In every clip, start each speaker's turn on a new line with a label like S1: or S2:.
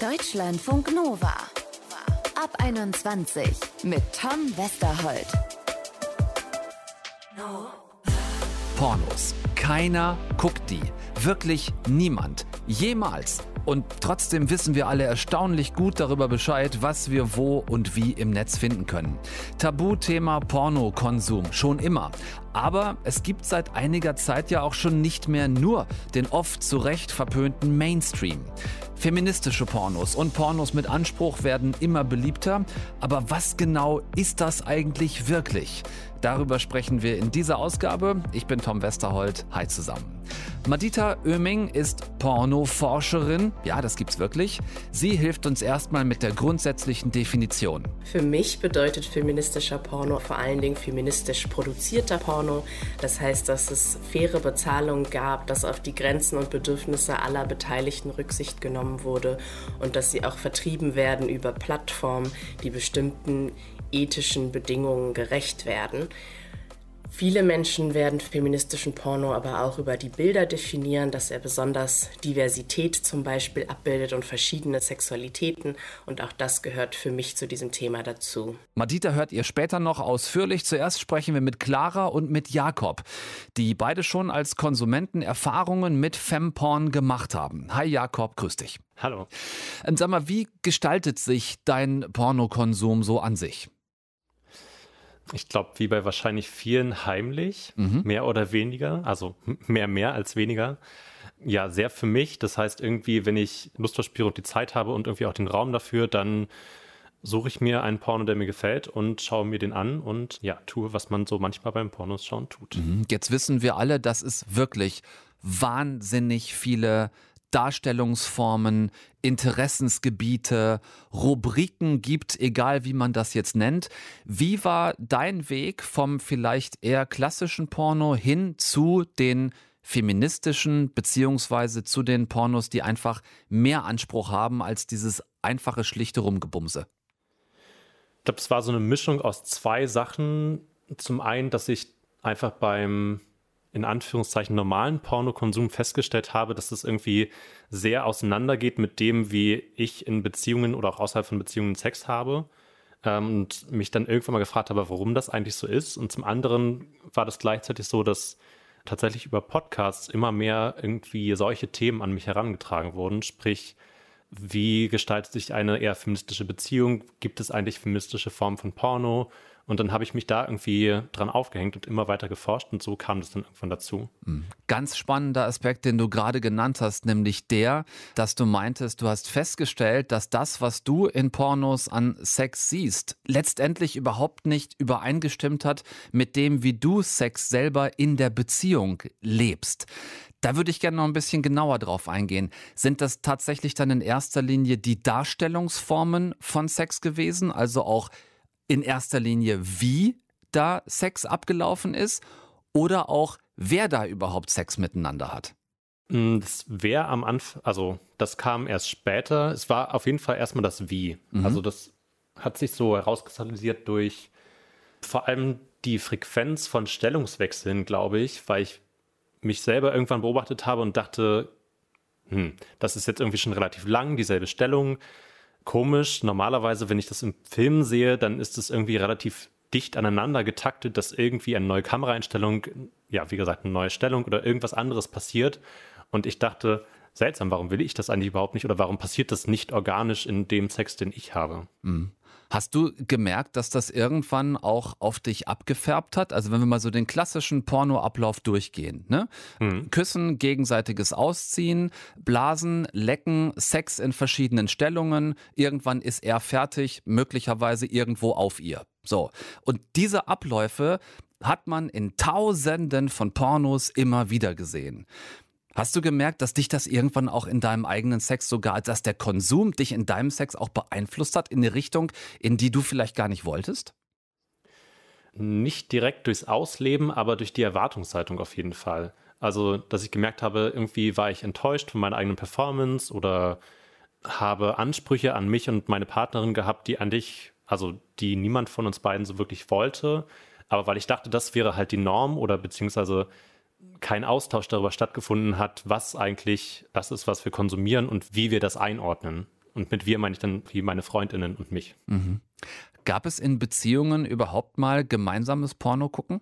S1: Deutschlandfunk Nova. Ab 21 mit Tom Westerholt.
S2: Pornos. Keiner guckt die. Wirklich niemand. Jemals. Und trotzdem wissen wir alle erstaunlich gut darüber Bescheid, was wir wo und wie im Netz finden können. Tabuthema Pornokonsum, schon immer. Aber es gibt seit einiger Zeit ja auch schon nicht mehr nur den oft zu Recht verpönten Mainstream. Feministische Pornos und Pornos mit Anspruch werden immer beliebter. Aber was genau ist das eigentlich wirklich? Darüber sprechen wir in dieser Ausgabe. Ich bin Tom Westerholt. Hi zusammen. Madita Oeming ist Pornoforscherin. Ja, das gibt's wirklich. Sie hilft uns erstmal mit der grundsätzlichen Definition.
S3: Für mich bedeutet feministischer Porno vor allen Dingen feministisch produzierter Porno. Das heißt, dass es faire Bezahlung gab, dass auf die Grenzen und Bedürfnisse aller Beteiligten Rücksicht genommen wurde und dass sie auch vertrieben werden über Plattformen, die bestimmten ethischen Bedingungen gerecht werden. Viele Menschen werden feministischen Porno aber auch über die Bilder definieren, dass er besonders Diversität zum Beispiel abbildet und verschiedene Sexualitäten. Und auch das gehört für mich zu diesem Thema dazu.
S2: Madita hört ihr später noch ausführlich. Zuerst sprechen wir mit Clara und mit Jakob, die beide schon als Konsumenten Erfahrungen mit Femporn gemacht haben. Hi Jakob, grüß dich.
S4: Hallo.
S2: Ähm, sag mal, wie gestaltet sich dein Pornokonsum so an sich?
S4: Ich glaube, wie bei wahrscheinlich vielen heimlich, mhm. mehr oder weniger, also mehr mehr als weniger. Ja, sehr für mich. Das heißt, irgendwie, wenn ich Lust verspüre und die Zeit habe und irgendwie auch den Raum dafür, dann suche ich mir einen Porno, der mir gefällt und schaue mir den an und ja, tue, was man so manchmal beim Pornos schauen tut.
S2: Mhm. Jetzt wissen wir alle, dass es wirklich wahnsinnig viele Darstellungsformen, Interessensgebiete, Rubriken gibt, egal wie man das jetzt nennt. Wie war dein Weg vom vielleicht eher klassischen Porno hin zu den feministischen beziehungsweise zu den Pornos, die einfach mehr Anspruch haben als dieses einfache, schlichte Rumgebumse?
S4: Ich glaube, es war so eine Mischung aus zwei Sachen. Zum einen, dass ich einfach beim in Anführungszeichen normalen Pornokonsum festgestellt habe, dass es irgendwie sehr auseinandergeht mit dem, wie ich in Beziehungen oder auch außerhalb von Beziehungen Sex habe. Ähm, und mich dann irgendwann mal gefragt habe, warum das eigentlich so ist. Und zum anderen war das gleichzeitig so, dass tatsächlich über Podcasts immer mehr irgendwie solche Themen an mich herangetragen wurden. Sprich, wie gestaltet sich eine eher feministische Beziehung? Gibt es eigentlich feministische Formen von Porno? Und dann habe ich mich da irgendwie dran aufgehängt und immer weiter geforscht und so kam das dann irgendwann dazu.
S2: Mhm. Ganz spannender Aspekt, den du gerade genannt hast, nämlich der, dass du meintest, du hast festgestellt, dass das, was du in Pornos an Sex siehst, letztendlich überhaupt nicht übereingestimmt hat mit dem, wie du Sex selber in der Beziehung lebst. Da würde ich gerne noch ein bisschen genauer drauf eingehen. Sind das tatsächlich dann in erster Linie die Darstellungsformen von Sex gewesen, also auch in erster Linie, wie da Sex abgelaufen ist oder auch, wer da überhaupt Sex miteinander hat?
S4: Mm, das wäre am Anfang, also das kam erst später. Es war auf jeden Fall erstmal das Wie. Mhm. Also das hat sich so herauskristallisiert durch vor allem die Frequenz von Stellungswechseln, glaube ich, weil ich mich selber irgendwann beobachtet habe und dachte, hm, das ist jetzt irgendwie schon relativ lang, dieselbe Stellung komisch. Normalerweise, wenn ich das im Film sehe, dann ist es irgendwie relativ dicht aneinander getaktet, dass irgendwie eine neue Kameraeinstellung, ja, wie gesagt, eine neue Stellung oder irgendwas anderes passiert. Und ich dachte, seltsam, warum will ich das eigentlich überhaupt nicht oder warum passiert das nicht organisch in dem Sex, den ich habe?
S2: Mhm. Hast du gemerkt, dass das irgendwann auch auf dich abgefärbt hat? Also wenn wir mal so den klassischen Pornoablauf durchgehen, ne? Mhm. Küssen, gegenseitiges Ausziehen, Blasen, Lecken, Sex in verschiedenen Stellungen. Irgendwann ist er fertig, möglicherweise irgendwo auf ihr. So. Und diese Abläufe hat man in Tausenden von Pornos immer wieder gesehen. Hast du gemerkt, dass dich das irgendwann auch in deinem eigenen Sex sogar, dass der Konsum dich in deinem Sex auch beeinflusst hat in eine Richtung, in die du vielleicht gar nicht wolltest?
S4: Nicht direkt durchs Ausleben, aber durch die Erwartungshaltung auf jeden Fall. Also, dass ich gemerkt habe, irgendwie war ich enttäuscht von meiner eigenen Performance oder habe Ansprüche an mich und meine Partnerin gehabt, die an dich, also die niemand von uns beiden so wirklich wollte. Aber weil ich dachte, das wäre halt die Norm oder beziehungsweise kein Austausch darüber stattgefunden hat, was eigentlich das ist, was wir konsumieren und wie wir das einordnen. Und mit wir meine ich dann wie meine Freundinnen und mich. Mhm.
S2: Gab es in Beziehungen überhaupt mal gemeinsames Porno gucken?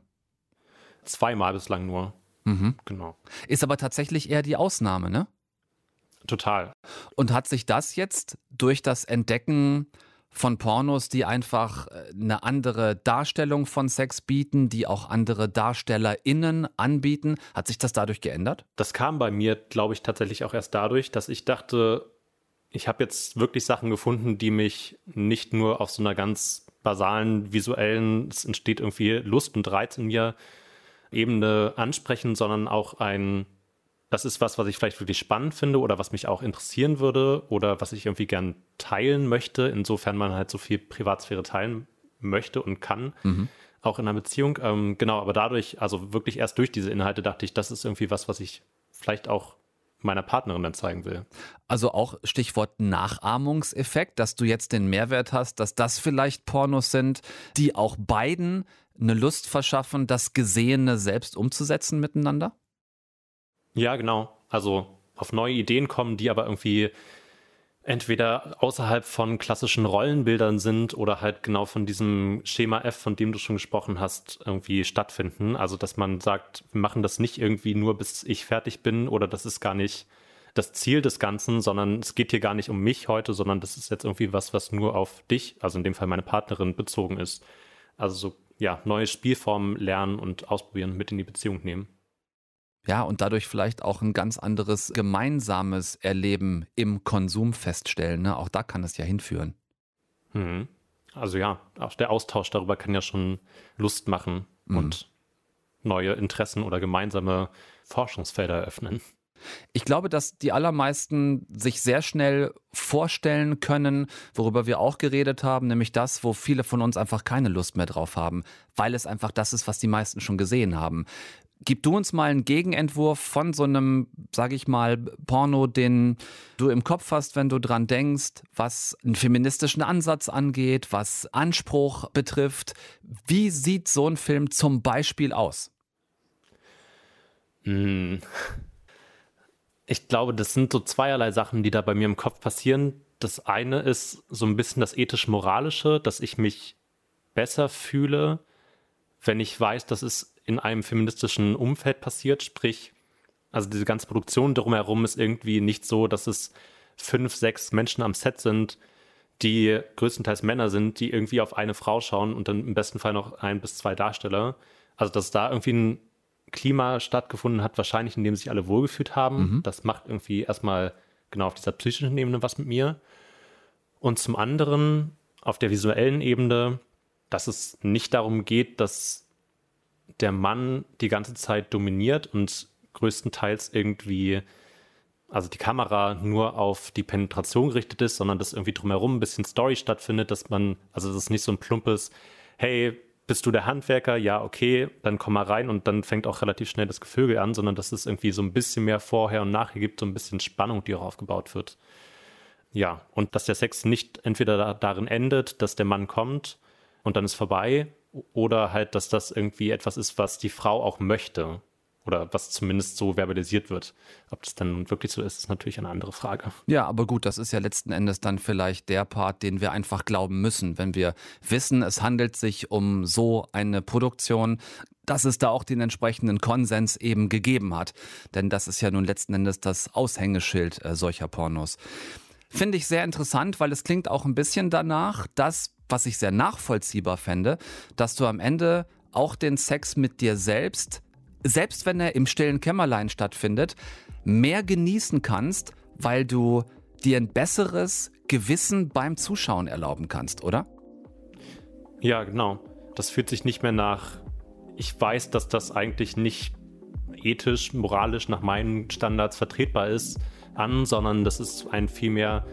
S4: Zweimal bislang nur.
S2: Mhm. Genau. Ist aber tatsächlich eher die Ausnahme, ne?
S4: Total.
S2: Und hat sich das jetzt durch das Entdecken von Pornos, die einfach äh, eine andere Darstellung von Sex bieten, die auch andere DarstellerInnen anbieten. Hat sich das dadurch geändert?
S4: Das kam bei mir, glaube ich, tatsächlich auch erst dadurch, dass ich dachte, ich habe jetzt wirklich Sachen gefunden, die mich nicht nur auf so einer ganz basalen visuellen, es entsteht irgendwie Lust und Reiz in mir, Ebene ansprechen, sondern auch ein das ist was, was ich vielleicht wirklich spannend finde oder was mich auch interessieren würde oder was ich irgendwie gern teilen möchte, insofern man halt so viel Privatsphäre teilen möchte und kann, mhm. auch in einer Beziehung. Ähm, genau, aber dadurch, also wirklich erst durch diese Inhalte dachte ich, das ist irgendwie was, was ich vielleicht auch meiner Partnerin dann zeigen will.
S2: Also auch Stichwort Nachahmungseffekt, dass du jetzt den Mehrwert hast, dass das vielleicht Pornos sind, die auch beiden eine Lust verschaffen, das Gesehene selbst umzusetzen miteinander?
S4: Ja, genau. Also auf neue Ideen kommen, die aber irgendwie entweder außerhalb von klassischen Rollenbildern sind oder halt genau von diesem Schema F, von dem du schon gesprochen hast, irgendwie stattfinden. Also, dass man sagt, wir machen das nicht irgendwie nur, bis ich fertig bin oder das ist gar nicht das Ziel des Ganzen, sondern es geht hier gar nicht um mich heute, sondern das ist jetzt irgendwie was, was nur auf dich, also in dem Fall meine Partnerin, bezogen ist. Also so, ja, neue Spielformen lernen und ausprobieren, mit in die Beziehung nehmen.
S2: Ja, und dadurch vielleicht auch ein ganz anderes gemeinsames Erleben im Konsum feststellen. Ne? Auch da kann es ja hinführen.
S4: Mhm. Also ja, auch der Austausch darüber kann ja schon Lust machen mhm. und neue Interessen oder gemeinsame Forschungsfelder eröffnen.
S2: Ich glaube, dass die allermeisten sich sehr schnell vorstellen können, worüber wir auch geredet haben, nämlich das, wo viele von uns einfach keine Lust mehr drauf haben, weil es einfach das ist, was die meisten schon gesehen haben. Gib du uns mal einen Gegenentwurf von so einem, sag ich mal, Porno, den du im Kopf hast, wenn du dran denkst, was einen feministischen Ansatz angeht, was Anspruch betrifft. Wie sieht so ein Film zum Beispiel aus?
S4: Hm. Ich glaube, das sind so zweierlei Sachen, die da bei mir im Kopf passieren. Das eine ist so ein bisschen das ethisch-moralische, dass ich mich besser fühle, wenn ich weiß, dass es in einem feministischen Umfeld passiert, sprich, also diese ganze Produktion drumherum ist irgendwie nicht so, dass es fünf, sechs Menschen am Set sind, die größtenteils Männer sind, die irgendwie auf eine Frau schauen und dann im besten Fall noch ein bis zwei Darsteller. Also, dass da irgendwie ein Klima stattgefunden hat, wahrscheinlich, in dem sich alle wohlgefühlt haben. Mhm. Das macht irgendwie erstmal genau auf dieser psychischen Ebene was mit mir. Und zum anderen auf der visuellen Ebene, dass es nicht darum geht, dass der Mann die ganze Zeit dominiert und größtenteils irgendwie, also die Kamera nur auf die Penetration gerichtet ist, sondern dass irgendwie drumherum ein bisschen Story stattfindet, dass man, also das ist nicht so ein plumpes, hey, bist du der Handwerker? Ja, okay, dann komm mal rein und dann fängt auch relativ schnell das Gefüge an, sondern dass es irgendwie so ein bisschen mehr vorher und nachher gibt, so ein bisschen Spannung, die auch aufgebaut wird. Ja, und dass der Sex nicht entweder da, darin endet, dass der Mann kommt und dann ist vorbei, oder halt, dass das irgendwie etwas ist, was die Frau auch möchte oder was zumindest so verbalisiert wird. Ob das dann wirklich so ist, ist natürlich eine andere Frage.
S2: Ja, aber gut, das ist ja letzten Endes dann vielleicht der Part, den wir einfach glauben müssen, wenn wir wissen, es handelt sich um so eine Produktion, dass es da auch den entsprechenden Konsens eben gegeben hat. Denn das ist ja nun letzten Endes das Aushängeschild äh, solcher Pornos. Finde ich sehr interessant, weil es klingt auch ein bisschen danach, dass was ich sehr nachvollziehbar fände, dass du am Ende auch den Sex mit dir selbst, selbst wenn er im stillen Kämmerlein stattfindet, mehr genießen kannst, weil du dir ein besseres Gewissen beim Zuschauen erlauben kannst, oder?
S4: Ja, genau. Das fühlt sich nicht mehr nach, ich weiß, dass das eigentlich nicht ethisch, moralisch nach meinen Standards vertretbar ist, an, sondern das ist ein vielmehr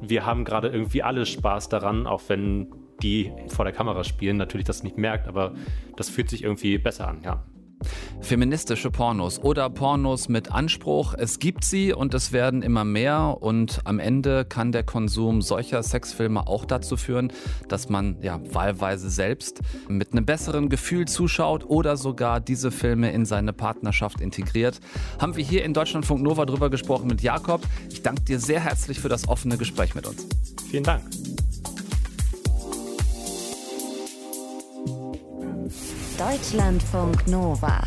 S4: wir haben gerade irgendwie alle Spaß daran, auch wenn die vor der Kamera spielen natürlich das nicht merkt, aber das fühlt sich irgendwie besser an, ja.
S2: Feministische Pornos oder Pornos mit Anspruch. Es gibt sie und es werden immer mehr. Und am Ende kann der Konsum solcher Sexfilme auch dazu führen, dass man ja wahlweise selbst mit einem besseren Gefühl zuschaut oder sogar diese Filme in seine Partnerschaft integriert. Haben wir hier in Deutschlandfunk Nova drüber gesprochen mit Jakob. Ich danke dir sehr herzlich für das offene Gespräch mit uns.
S4: Vielen Dank.
S1: Deutschlandfunk Nova.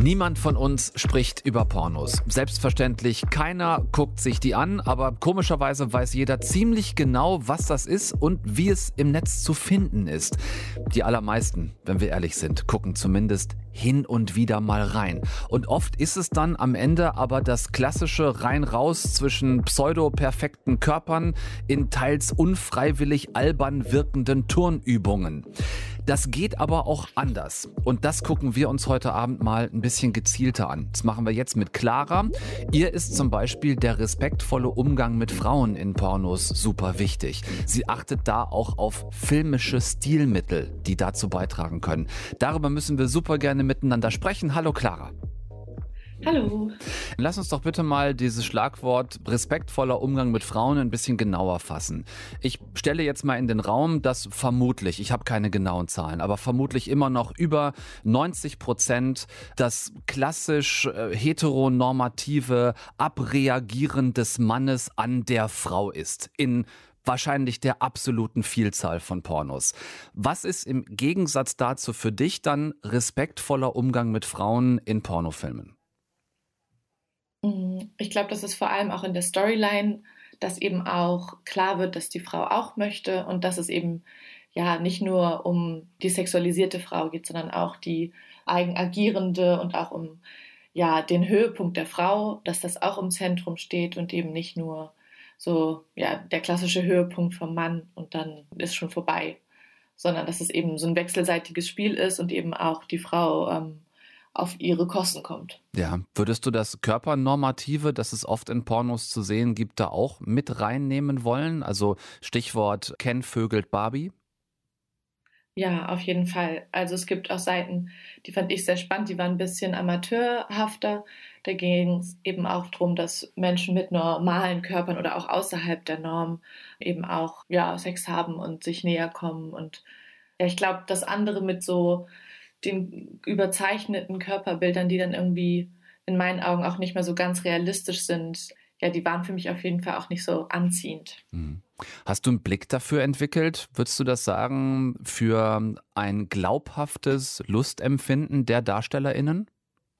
S2: Niemand von uns spricht über Pornos. Selbstverständlich, keiner guckt sich die an, aber komischerweise weiß jeder ziemlich genau, was das ist und wie es im Netz zu finden ist. Die allermeisten, wenn wir ehrlich sind, gucken zumindest hin und wieder mal rein. Und oft ist es dann am Ende aber das klassische rein-raus zwischen pseudo-perfekten Körpern in teils unfreiwillig albern wirkenden Turnübungen. Das geht aber auch anders. Und das gucken wir uns heute Abend mal ein bisschen gezielter an. Das machen wir jetzt mit Clara. Ihr ist zum Beispiel der respektvolle Umgang mit Frauen in Pornos super wichtig. Sie achtet da auch auf filmische Stilmittel, die dazu beitragen können. Darüber müssen wir super gerne miteinander sprechen. Hallo Clara.
S5: Hallo.
S2: Lass uns doch bitte mal dieses Schlagwort respektvoller Umgang mit Frauen ein bisschen genauer fassen. Ich stelle jetzt mal in den Raum, dass vermutlich, ich habe keine genauen Zahlen, aber vermutlich immer noch über 90 Prozent das klassisch äh, heteronormative Abreagieren des Mannes an der Frau ist. In wahrscheinlich der absoluten Vielzahl von Pornos. Was ist im Gegensatz dazu für dich dann respektvoller Umgang mit Frauen in Pornofilmen?
S5: Mm, ich glaube, das ist vor allem auch in der Storyline, dass eben auch klar wird, dass die Frau auch möchte und dass es eben ja nicht nur um die sexualisierte Frau geht, sondern auch die eigenagierende und auch um ja den Höhepunkt der Frau, dass das auch im Zentrum steht und eben nicht nur so ja der klassische Höhepunkt vom Mann und dann ist schon vorbei, sondern dass es eben so ein wechselseitiges Spiel ist und eben auch die Frau ähm, auf ihre Kosten kommt.
S2: Ja, würdest du das Körpernormative, das es oft in Pornos zu sehen gibt, da auch mit reinnehmen wollen? Also Stichwort Ken vögelt Barbie?
S5: Ja, auf jeden Fall. Also es gibt auch Seiten, die fand ich sehr spannend, die waren ein bisschen amateurhafter. Da ging es eben auch darum, dass Menschen mit normalen Körpern oder auch außerhalb der Norm eben auch ja, Sex haben und sich näher kommen. Und ja, ich glaube, das andere mit so den überzeichneten Körperbildern, die dann irgendwie in meinen Augen auch nicht mehr so ganz realistisch sind, ja, die waren für mich auf jeden Fall auch nicht so anziehend.
S2: Mhm. Hast du einen Blick dafür entwickelt, würdest du das sagen, für ein glaubhaftes Lustempfinden der DarstellerInnen?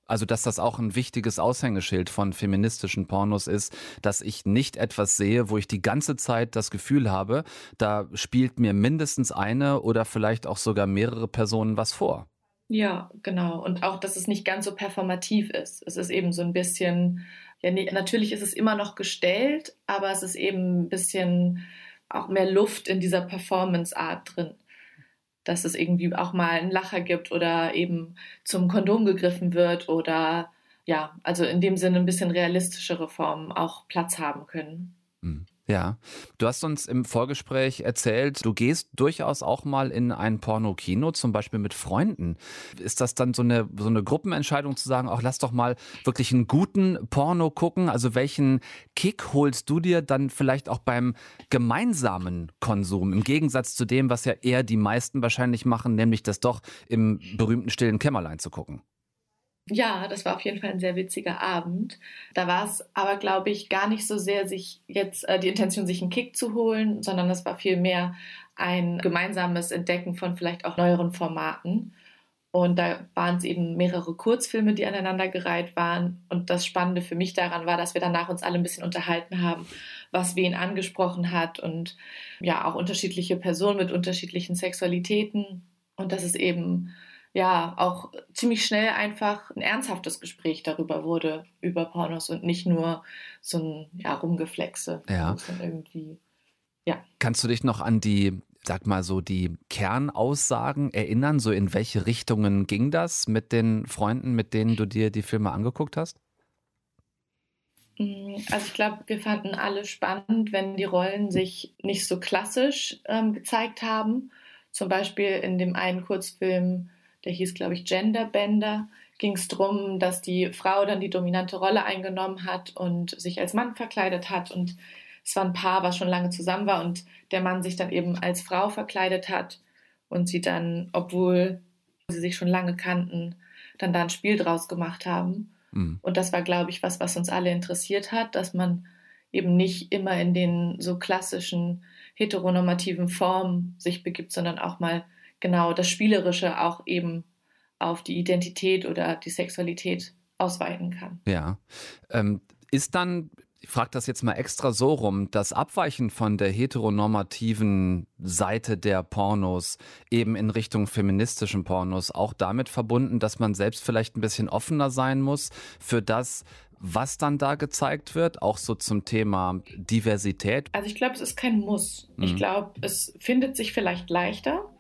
S2: Also, dass das auch ein wichtiges Aushängeschild von feministischen Pornos ist, dass ich nicht etwas sehe, wo ich die ganze Zeit das Gefühl habe, da spielt mir mindestens eine oder vielleicht auch sogar mehrere Personen was vor.
S5: Ja, genau. Und auch, dass es nicht ganz so performativ ist. Es ist eben so ein bisschen, ja, nee, natürlich ist es immer noch gestellt, aber es ist eben ein bisschen auch mehr Luft in dieser Performance-Art drin. Dass es irgendwie auch mal einen Lacher gibt oder eben zum Kondom gegriffen wird oder ja, also in dem Sinne ein bisschen realistischere Formen auch Platz haben können.
S2: Mhm. Ja, du hast uns im Vorgespräch erzählt, du gehst durchaus auch mal in ein Porno-Kino, zum Beispiel mit Freunden. Ist das dann so eine, so eine Gruppenentscheidung zu sagen, auch lass doch mal wirklich einen guten Porno gucken? Also welchen Kick holst du dir dann vielleicht auch beim gemeinsamen Konsum, im Gegensatz zu dem, was ja eher die meisten wahrscheinlich machen, nämlich das doch im berühmten stillen Kämmerlein zu gucken?
S5: Ja, das war auf jeden Fall ein sehr witziger Abend. Da war es aber, glaube ich, gar nicht so sehr, sich jetzt äh, die Intention, sich einen Kick zu holen, sondern es war vielmehr ein gemeinsames Entdecken von vielleicht auch neueren Formaten. Und da waren es eben mehrere Kurzfilme, die aneinandergereiht waren. Und das Spannende für mich daran war, dass wir danach uns alle ein bisschen unterhalten haben, was wen angesprochen hat und ja auch unterschiedliche Personen mit unterschiedlichen Sexualitäten. Und dass es eben ja auch ziemlich schnell einfach ein ernsthaftes Gespräch darüber wurde, über Pornos und nicht nur so ein ja, Rumgeflexe.
S2: Ja.
S5: Irgendwie,
S2: ja. Kannst du dich noch an die, sag mal so, die Kernaussagen erinnern? So in welche Richtungen ging das mit den Freunden, mit denen du dir die Filme angeguckt hast?
S5: Mm, also ich glaube, wir fanden alle spannend, wenn die Rollen sich nicht so klassisch ähm, gezeigt haben. Zum Beispiel in dem einen Kurzfilm der hieß, glaube ich, Genderbender, ging es darum, dass die Frau dann die dominante Rolle eingenommen hat und sich als Mann verkleidet hat. Und es war ein Paar, was schon lange zusammen war und der Mann sich dann eben als Frau verkleidet hat und sie dann, obwohl sie sich schon lange kannten, dann da ein Spiel draus gemacht haben. Mhm. Und das war, glaube ich, was, was uns alle interessiert hat, dass man eben nicht immer in den so klassischen heteronormativen Formen sich begibt, sondern auch mal genau das Spielerische auch eben auf die Identität oder die Sexualität ausweiten kann.
S2: Ja. Ähm, ist dann ich frage das jetzt mal extra so rum, das Abweichen von der heteronormativen Seite der Pornos eben in Richtung feministischen Pornos auch damit verbunden, dass man selbst vielleicht ein bisschen offener sein muss für das, was dann da gezeigt wird, auch so zum Thema Diversität?
S5: Also ich glaube, es ist kein Muss. Mhm. Ich glaube, es findet sich vielleicht leichter,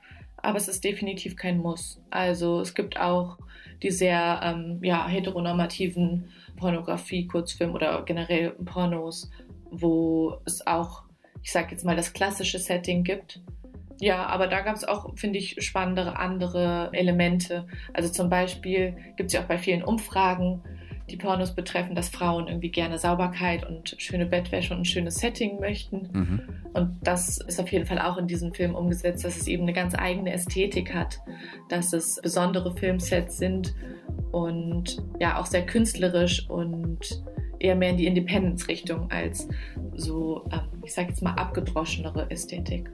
S5: aber es ist definitiv kein Muss. Also es gibt auch die sehr ähm, ja, heteronormativen Pornografie, Kurzfilm oder generell Pornos, wo es auch, ich sag jetzt mal, das klassische Setting gibt. Ja, aber da gab es auch, finde ich, spannendere andere Elemente. Also zum Beispiel gibt es ja auch bei vielen Umfragen, die Pornos betreffen, dass Frauen irgendwie gerne Sauberkeit und schöne Bettwäsche und ein schönes Setting möchten. Mhm. Und das ist auf jeden Fall auch in diesem Film umgesetzt, dass es eben eine ganz eigene Ästhetik hat, dass es besondere Filmsets sind und ja auch sehr künstlerisch und eher mehr in die Independence-Richtung als so, ähm, ich sag jetzt mal, abgedroschenere Ästhetik.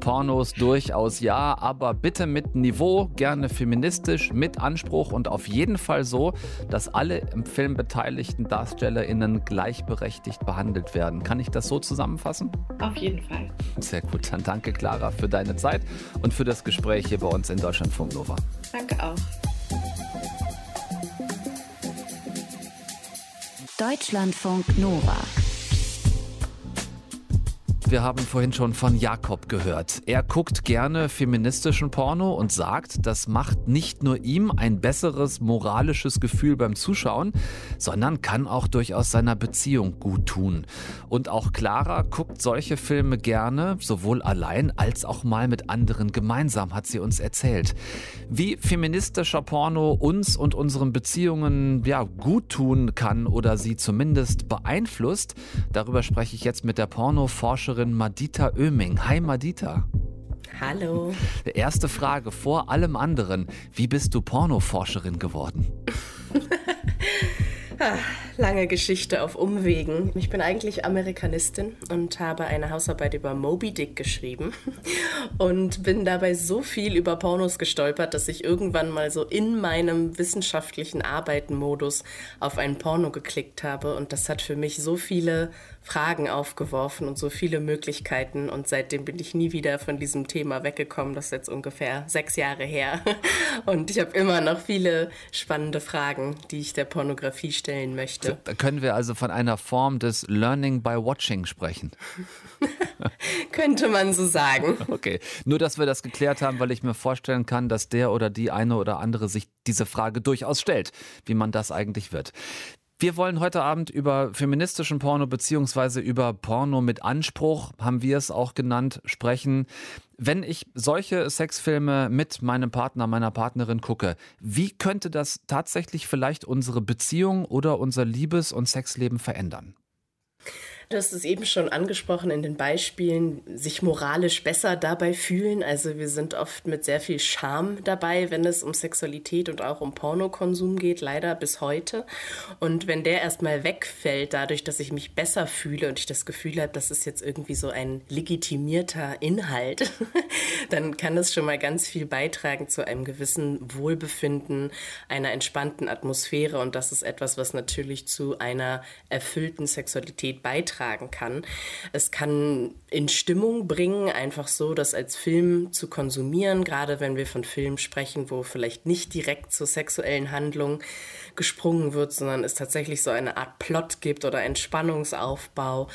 S2: Pornos durchaus ja, aber bitte mit Niveau, gerne feministisch, mit Anspruch und auf jeden Fall so, dass alle im Film beteiligten DarstellerInnen gleichberechtigt behandelt werden. Kann ich das so zusammenfassen?
S5: Auf jeden Fall.
S2: Sehr gut, dann danke Clara für deine Zeit und für das Gespräch hier bei uns in Deutschlandfunk Nova.
S5: Danke auch.
S1: Deutschlandfunk Nova.
S2: Wir haben vorhin schon von Jakob gehört. Er guckt gerne feministischen Porno und sagt, das macht nicht nur ihm ein besseres moralisches Gefühl beim Zuschauen, sondern kann auch durchaus seiner Beziehung gut tun. Und auch Clara guckt solche Filme gerne, sowohl allein als auch mal mit anderen gemeinsam, hat sie uns erzählt. Wie feministischer Porno uns und unseren Beziehungen ja gut tun kann oder sie zumindest beeinflusst, darüber spreche ich jetzt mit der Pornoforscherin Autorin Madita Oeming. Hi Madita.
S3: Hallo.
S2: Erste Frage vor allem anderen. Wie bist du Pornoforscherin geworden?
S3: Ah, lange Geschichte auf Umwegen. Ich bin eigentlich Amerikanistin und habe eine Hausarbeit über Moby Dick geschrieben und bin dabei so viel über Pornos gestolpert, dass ich irgendwann mal so in meinem wissenschaftlichen Arbeitenmodus auf einen Porno geklickt habe und das hat für mich so viele Fragen aufgeworfen und so viele Möglichkeiten. Und seitdem bin ich nie wieder von diesem Thema weggekommen. Das ist jetzt ungefähr sechs Jahre her. Und ich habe immer noch viele spannende Fragen, die ich der Pornografie stellen möchte.
S2: Da können wir also von einer Form des Learning by Watching sprechen.
S3: Könnte man so sagen.
S2: Okay, nur dass wir das geklärt haben, weil ich mir vorstellen kann, dass der oder die eine oder andere sich diese Frage durchaus stellt, wie man das eigentlich wird. Wir wollen heute Abend über feministischen Porno beziehungsweise über Porno mit Anspruch, haben wir es auch genannt, sprechen. Wenn ich solche Sexfilme mit meinem Partner, meiner Partnerin gucke, wie könnte das tatsächlich vielleicht unsere Beziehung oder unser Liebes- und Sexleben verändern?
S3: Du hast es eben schon angesprochen in den Beispielen, sich moralisch besser dabei fühlen. Also wir sind oft mit sehr viel Scham dabei, wenn es um Sexualität und auch um Pornokonsum geht, leider bis heute. Und wenn der erstmal wegfällt, dadurch, dass ich mich besser fühle und ich das Gefühl habe, das ist jetzt irgendwie so ein legitimierter Inhalt, dann kann das schon mal ganz viel beitragen zu einem gewissen Wohlbefinden, einer entspannten Atmosphäre. Und das ist etwas, was natürlich zu einer erfüllten Sexualität beiträgt beitragen kann. Es kann in Stimmung bringen, einfach so, das als Film zu konsumieren, gerade wenn wir von Filmen sprechen, wo vielleicht nicht direkt zur sexuellen Handlung gesprungen wird, sondern es tatsächlich so eine Art Plot gibt oder Entspannungsaufbau.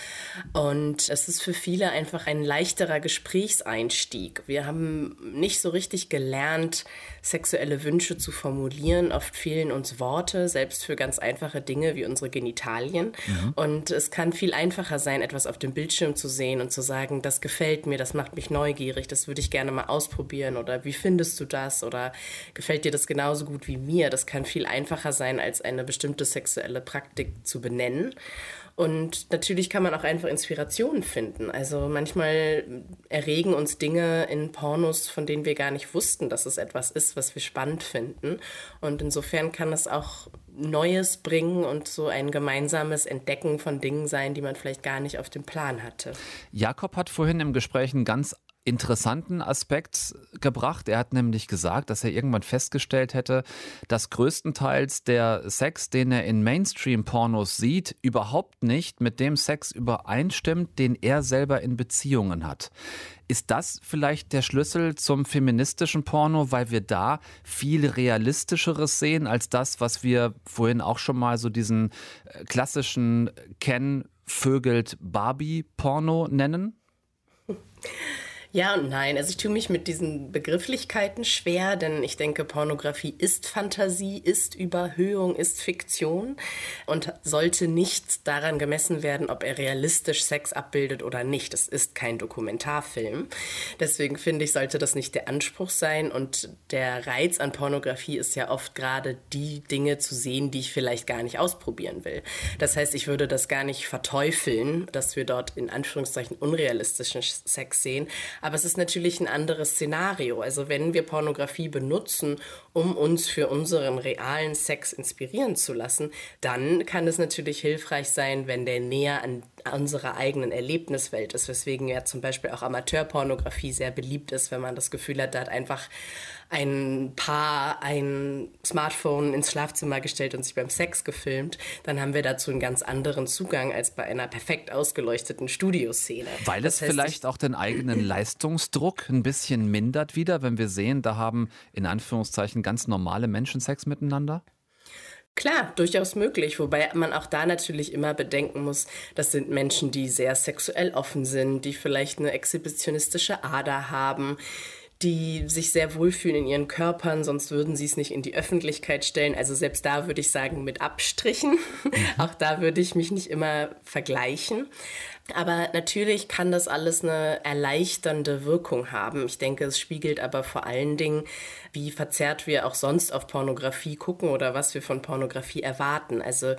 S3: Und es ist für viele einfach ein leichterer Gesprächseinstieg. Wir haben nicht so richtig gelernt, sexuelle Wünsche zu formulieren. Oft fehlen uns Worte, selbst für ganz einfache Dinge wie unsere Genitalien. Mhm. Und es kann viel einfacher einfacher sein, etwas auf dem Bildschirm zu sehen und zu sagen, das gefällt mir, das macht mich neugierig, das würde ich gerne mal ausprobieren oder wie findest du das oder gefällt dir das genauso gut wie mir. Das kann viel einfacher sein, als eine bestimmte sexuelle Praktik zu benennen. Und natürlich kann man auch einfach Inspirationen finden. Also manchmal erregen uns Dinge in Pornos, von denen wir gar nicht wussten, dass es etwas ist, was wir spannend finden. Und insofern kann es auch Neues bringen und so ein gemeinsames Entdecken von Dingen sein, die man vielleicht gar nicht auf dem Plan hatte.
S2: Jakob hat vorhin im Gespräch einen ganz interessanten Aspekt gebracht. Er hat nämlich gesagt, dass er irgendwann festgestellt hätte, dass größtenteils der Sex, den er in Mainstream-Pornos sieht, überhaupt nicht mit dem Sex übereinstimmt, den er selber in Beziehungen hat. Ist das vielleicht der Schlüssel zum feministischen Porno, weil wir da viel realistischeres sehen als das, was wir vorhin auch schon mal so diesen äh, klassischen Ken Vögelt Barbie Porno nennen?
S3: Ja und nein. Also ich tue mich mit diesen Begrifflichkeiten schwer, denn ich denke, Pornografie ist Fantasie, ist Überhöhung, ist Fiktion und sollte nicht daran gemessen werden, ob er realistisch Sex abbildet oder nicht. Es ist kein Dokumentarfilm. Deswegen finde ich, sollte das nicht der Anspruch sein. Und der Reiz an Pornografie ist ja oft gerade die Dinge zu sehen, die ich vielleicht gar nicht ausprobieren will. Das heißt, ich würde das gar nicht verteufeln, dass wir dort in Anführungszeichen unrealistischen Sex sehen. Aber es ist natürlich ein anderes Szenario. Also wenn wir Pornografie benutzen, um uns für unseren realen Sex inspirieren zu lassen, dann kann es natürlich hilfreich sein, wenn der näher an unserer eigenen Erlebniswelt ist, weswegen ja zum Beispiel auch Amateurpornografie sehr beliebt ist, wenn man das Gefühl hat, da hat einfach ein Paar ein Smartphone ins Schlafzimmer gestellt und sich beim Sex gefilmt, dann haben wir dazu einen ganz anderen Zugang als bei einer perfekt ausgeleuchteten Studioszene.
S2: Weil es das heißt, vielleicht auch den eigenen Leistungsdruck ein bisschen mindert wieder, wenn wir sehen, da haben in Anführungszeichen ganz normale Menschen Sex miteinander?
S3: Klar, durchaus möglich, wobei man auch da natürlich immer bedenken muss, das sind Menschen, die sehr sexuell offen sind, die vielleicht eine exhibitionistische Ader haben, die sich sehr wohlfühlen in ihren Körpern, sonst würden sie es nicht in die Öffentlichkeit stellen. Also selbst da würde ich sagen, mit Abstrichen. Mhm. Auch da würde ich mich nicht immer vergleichen. Aber natürlich kann das alles eine erleichternde Wirkung haben. Ich denke, es spiegelt aber vor allen Dingen, wie verzerrt wir auch sonst auf Pornografie gucken oder was wir von Pornografie erwarten. Also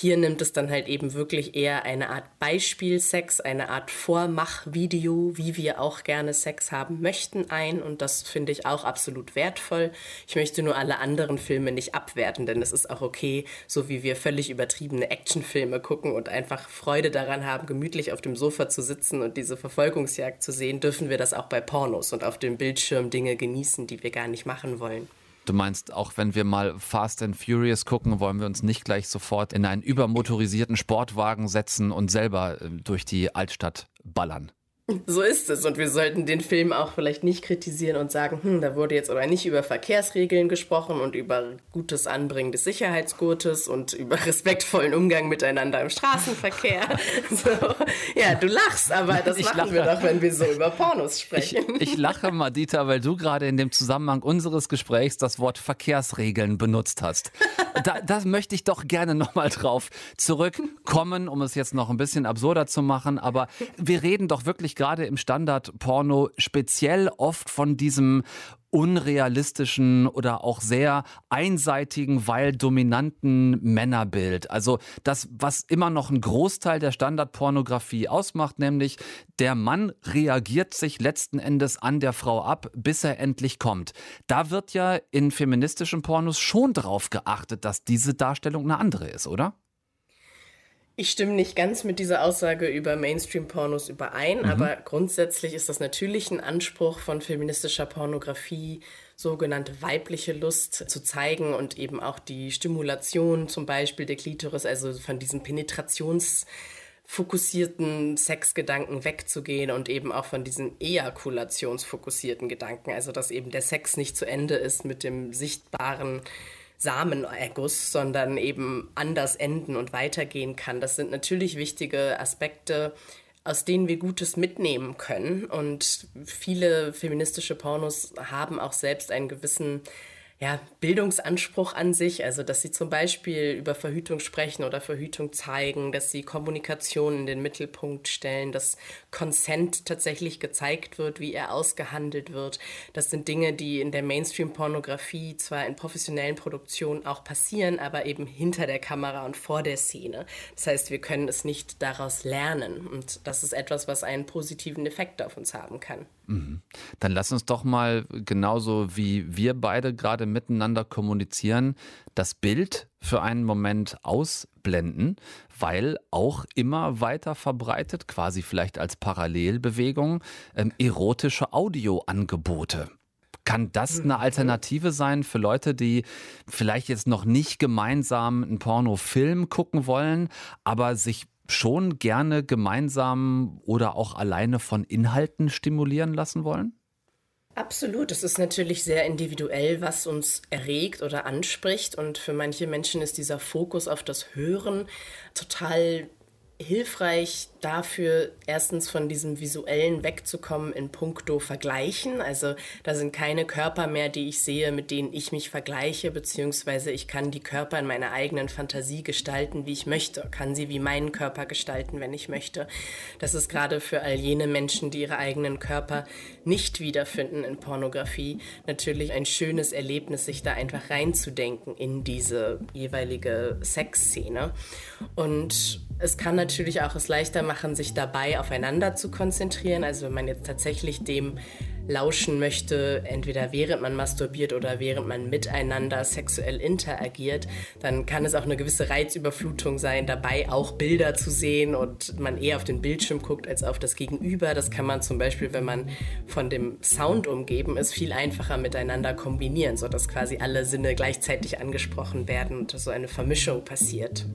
S3: hier nimmt es dann halt eben wirklich eher eine Art Beispielsex, eine Art Vormachvideo, wie wir auch gerne Sex haben möchten, ein. Und das finde ich auch absolut wertvoll. Ich möchte nur alle anderen Filme nicht abwerten, denn es ist auch okay, so wie wir völlig übertriebene Actionfilme gucken und einfach Freude daran haben, gemütlich auf dem Sofa zu sitzen und diese Verfolgungsjagd zu sehen, dürfen wir das auch bei Pornos und auf dem Bildschirm Dinge genießen, die wir gar nicht machen wollen.
S2: Du meinst, auch wenn wir mal Fast and Furious gucken, wollen wir uns nicht gleich sofort in einen übermotorisierten Sportwagen setzen und selber äh, durch die Altstadt ballern.
S3: So ist es. Und wir sollten den Film auch vielleicht nicht kritisieren und sagen, hm, da wurde jetzt aber nicht über Verkehrsregeln gesprochen und über gutes Anbringen des Sicherheitsgurtes und über respektvollen Umgang miteinander im Straßenverkehr. so. Ja, du lachst, aber das ich machen lache. wir doch, wenn wir so über Pornos sprechen.
S2: Ich, ich lache, Madita, weil du gerade in dem Zusammenhang unseres Gesprächs das Wort Verkehrsregeln benutzt hast. Da, das möchte ich doch gerne nochmal drauf zurückkommen, um es jetzt noch ein bisschen absurder zu machen. Aber wir reden doch wirklich gerade im Standard-Porno speziell oft von diesem unrealistischen oder auch sehr einseitigen, weil dominanten Männerbild. Also das, was immer noch ein Großteil der Standardpornografie ausmacht, nämlich der Mann reagiert sich letzten Endes an der Frau ab, bis er endlich kommt. Da wird ja in feministischen Pornos schon darauf geachtet, dass diese Darstellung eine andere ist, oder?
S3: Ich stimme nicht ganz mit dieser Aussage über Mainstream-Pornos überein, mhm. aber grundsätzlich ist das natürlich ein Anspruch von feministischer Pornografie, sogenannte weibliche Lust zu zeigen und eben auch die Stimulation zum Beispiel der Klitoris, also von diesen Penetrationsfokussierten Sexgedanken wegzugehen und eben auch von diesen ejakulationsfokussierten Gedanken, also dass eben der Sex nicht zu Ende ist mit dem sichtbaren Samenerguss, sondern eben anders enden und weitergehen kann. Das sind natürlich wichtige Aspekte, aus denen wir Gutes mitnehmen können. Und viele feministische Pornos haben auch selbst einen gewissen ja, Bildungsanspruch an sich, also dass sie zum Beispiel über Verhütung sprechen oder Verhütung zeigen, dass sie Kommunikation in den Mittelpunkt stellen, dass Consent tatsächlich gezeigt wird, wie er ausgehandelt wird. Das sind Dinge, die in der Mainstream-Pornografie zwar in professionellen Produktionen auch passieren, aber eben hinter der Kamera und vor der Szene. Das heißt, wir können es nicht daraus lernen und das ist etwas, was einen positiven Effekt auf uns haben kann.
S2: Mhm. Dann lass uns doch mal genauso wie wir beide gerade miteinander kommunizieren, das Bild für einen Moment ausblenden, weil auch immer weiter verbreitet, quasi vielleicht als Parallelbewegung, ähm, erotische Audioangebote. Kann das eine Alternative sein für Leute, die vielleicht jetzt noch nicht gemeinsam einen Pornofilm gucken wollen, aber sich schon gerne gemeinsam oder auch alleine von Inhalten stimulieren lassen wollen?
S3: Absolut. Es ist natürlich sehr individuell, was uns erregt oder anspricht. Und für manche Menschen ist dieser Fokus auf das Hören total hilfreich dafür, erstens von diesem visuellen wegzukommen in puncto Vergleichen. Also da sind keine Körper mehr, die ich sehe, mit denen ich mich vergleiche, beziehungsweise ich kann die Körper in meiner eigenen Fantasie gestalten, wie ich möchte, kann sie wie meinen Körper gestalten, wenn ich möchte. Das ist gerade für all jene Menschen, die ihre eigenen Körper nicht wiederfinden in Pornografie, natürlich ein schönes Erlebnis, sich da einfach reinzudenken in diese jeweilige Sexszene. Und es kann natürlich auch es leichter machen, sich dabei aufeinander zu konzentrieren. Also wenn man jetzt tatsächlich dem lauschen möchte, entweder während man masturbiert oder während man miteinander sexuell interagiert, dann kann es auch eine gewisse Reizüberflutung sein, dabei auch Bilder zu sehen und man eher auf den Bildschirm guckt als auf das Gegenüber. Das kann man zum Beispiel, wenn man von dem Sound umgeben ist, viel einfacher miteinander kombinieren, sodass quasi alle Sinne gleichzeitig angesprochen werden und so eine Vermischung passiert.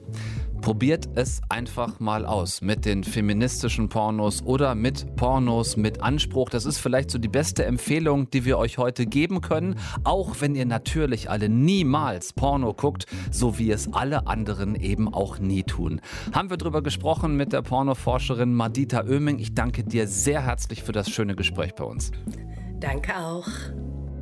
S2: Probiert es einfach mal aus mit den feministischen Pornos oder mit Pornos mit Anspruch. Das ist vielleicht so die beste Empfehlung, die wir euch heute geben können. Auch wenn ihr natürlich alle niemals Porno guckt, so wie es alle anderen eben auch nie tun. Haben wir darüber gesprochen mit der Pornoforscherin Madita Oeming. Ich danke dir sehr herzlich für das schöne Gespräch bei uns.
S3: Danke auch.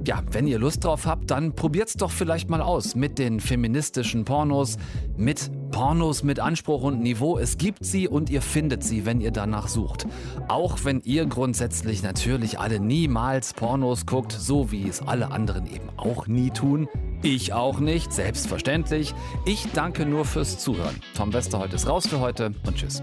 S2: Ja, wenn ihr Lust drauf habt, dann probiert's doch vielleicht mal aus mit den feministischen Pornos, mit Pornos mit Anspruch und Niveau. Es gibt sie und ihr findet sie, wenn ihr danach sucht. Auch wenn ihr grundsätzlich natürlich alle niemals Pornos guckt, so wie es alle anderen eben auch nie tun. Ich auch nicht, selbstverständlich. Ich danke nur fürs Zuhören. Tom Westerholt ist raus für heute und tschüss.